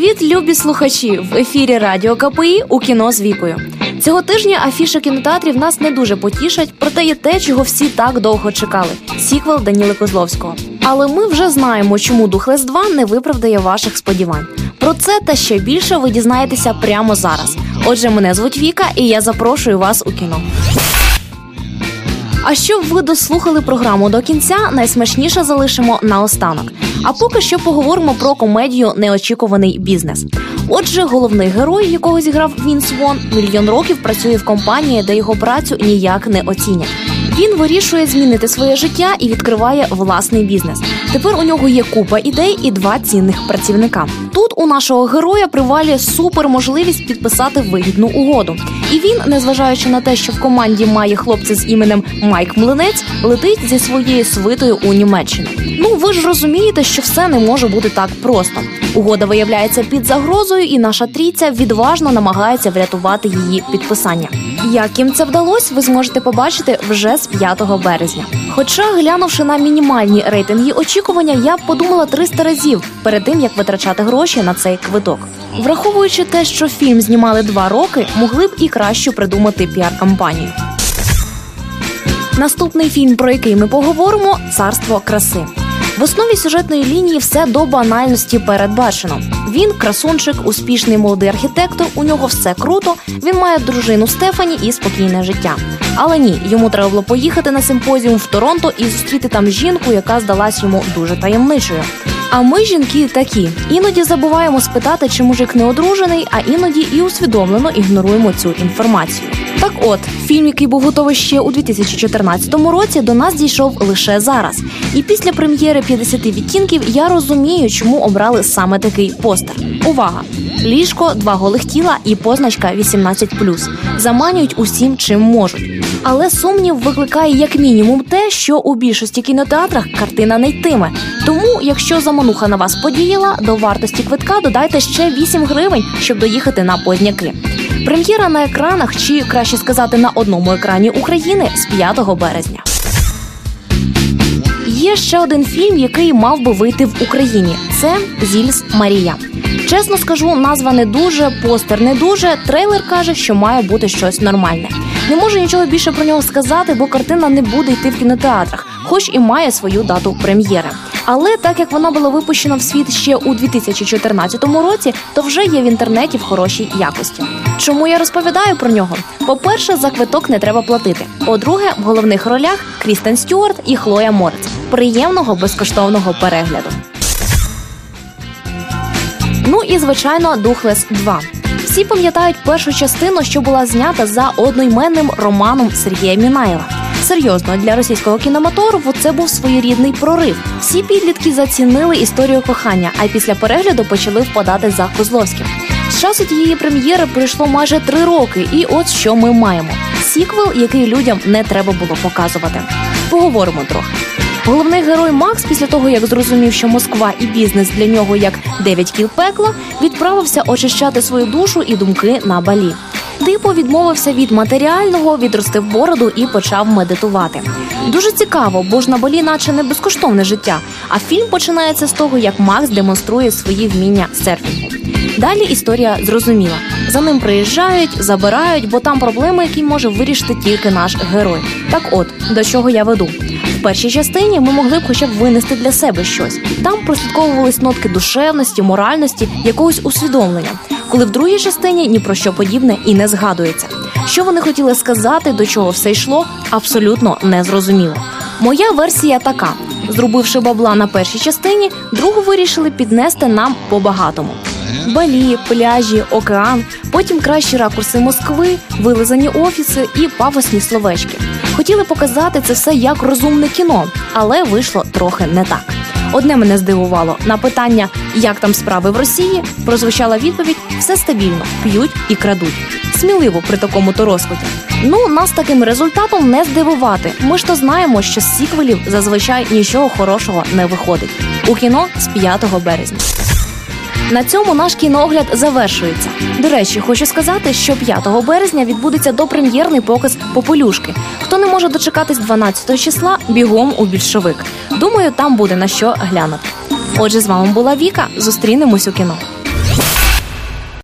Привіт, любі слухачі! В ефірі Радіо КПІ у кіно з вікою. Цього тижня афіша кінотеатрів нас не дуже потішать, проте є те, чого всі так довго чекали: сіквел Даніли Козловського. Але ми вже знаємо, чому Духлес 2 не виправдає ваших сподівань. Про це та ще більше ви дізнаєтеся прямо зараз. Отже, мене звуть Віка, і я запрошую вас у кіно. А щоб ви дослухали програму до кінця, найсмачніше залишимо наостанок. А поки що поговоримо про комедію Неочікуваний бізнес. Отже, головний герой, якого зіграв Вінс Вон, мільйон років працює в компанії, де його працю ніяк не оцінять. Він вирішує змінити своє життя і відкриває власний бізнес. Тепер у нього є купа ідей і два цінних працівника. Тут у нашого героя привалює супер можливість підписати вигідну угоду. І він, незважаючи на те, що в команді має хлопця з іменем Майк Млинець, летить зі своєю свитою у Німеччину. Ну ви ж розумієте, що все не може бути так просто. Угода виявляється під загрозою, і наша трійця відважно намагається врятувати її підписання. Як їм це вдалося, ви зможете побачити вже з 5 березня. Хоча, глянувши на мінімальні рейтинги очікування, я б подумала 300 разів перед тим як витрачати гроші на цей квиток. Враховуючи те, що фільм знімали два роки, могли б і краще придумати піар-кампанію. Наступний фільм, про який ми поговоримо царство краси. В основі сюжетної лінії все до банальності передбачено. Він красунчик, успішний молодий архітектор. У нього все круто. Він має дружину Стефані і спокійне життя. Але ні, йому треба було поїхати на симпозіум в Торонто і зустріти там жінку, яка здалась йому дуже таємничою. А ми, жінки, такі іноді забуваємо спитати, чи мужик не одружений, а іноді і усвідомлено ігноруємо цю інформацію. Так, от фільм, який був готовий ще у 2014 році, до нас дійшов лише зараз. І після прем'єри «50 відтінків я розумію, чому обрали саме такий постер. Увага! Ліжко, два голих тіла і позначка 18+. заманюють усім, чим можуть. Але сумнів викликає як мінімум те, що у більшості кінотеатрах картина не йтиме. Якщо замануха на вас подіяла, до вартості квитка додайте ще 8 гривень, щоб доїхати на позняки. Прем'єра на екранах, чи краще сказати, на одному екрані України з 5 березня. Є ще один фільм, який мав би вийти в Україні. Це Зільс Марія. Чесно скажу, назва не дуже, постер не дуже. Трейлер каже, що має бути щось нормальне. Не можу нічого більше про нього сказати, бо картина не буде йти в кінотеатрах, хоч і має свою дату прем'єри. Але так як вона була випущена в світ ще у 2014 році, то вже є в інтернеті в хорошій якості. Чому я розповідаю про нього? По-перше, за квиток не треба платити. По-друге, в головних ролях Крістен Стюарт і Хлоя Морець. Приємного безкоштовного перегляду. Ну і звичайно, Духлес 2. Всі пам'ятають першу частину, що була знята за одноіменним романом Сергія Мінаєва. Серйозно для російського кінематографу це був своєрідний прорив. Всі підлітки зацінили історію кохання, а після перегляду почали впадати за Козловським. З часу тієї прем'єри пройшло майже три роки, і от що ми маємо: сіквел, який людям не треба було показувати. Поговоримо трохи. Головний герой Макс, після того як зрозумів, що Москва і бізнес для нього як дев'ять кіл пекла, відправився очищати свою душу і думки на балі. Типу відмовився від матеріального, відростив бороду і почав медитувати. Дуже цікаво, бо ж на балі, наче не безкоштовне життя. А фільм починається з того, як Макс демонструє свої вміння серфінгу. Далі історія зрозуміла. За ним приїжджають, забирають, бо там проблеми, які може вирішити тільки наш герой. Так, от до чого я веду. В першій частині ми могли б хоча б винести для себе щось. Там прослідковувались нотки душевності, моральності, якогось усвідомлення. Коли в другій частині ні про що подібне і не згадується. Що вони хотіли сказати, до чого все йшло, абсолютно незрозуміло. Моя версія така: зробивши бабла на першій частині, другу вирішили піднести нам по багатому. Балі, пляжі, океан, потім кращі ракурси Москви, вилизані офіси і пафосні словечки. Хотіли показати це все як розумне кіно, але вийшло трохи не так. Одне мене здивувало на питання, як там справи в Росії, прозвучала відповідь: все стабільно, п'ють і крадуть. Сміливо при такому то розкладі. Ну, нас таким результатом не здивувати. Ми ж то знаємо, що з сіквелів зазвичай нічого хорошого не виходить. У кіно з 5 березня. На цьому наш кіноогляд завершується. До речі, хочу сказати, що 5 березня відбудеться допрем'єрний показ Попелюшки. Хто не може дочекатись 12 числа, бігом у більшовик. Думаю, там буде на що глянути. Отже, з вами була Віка. Зустрінемось у кіно.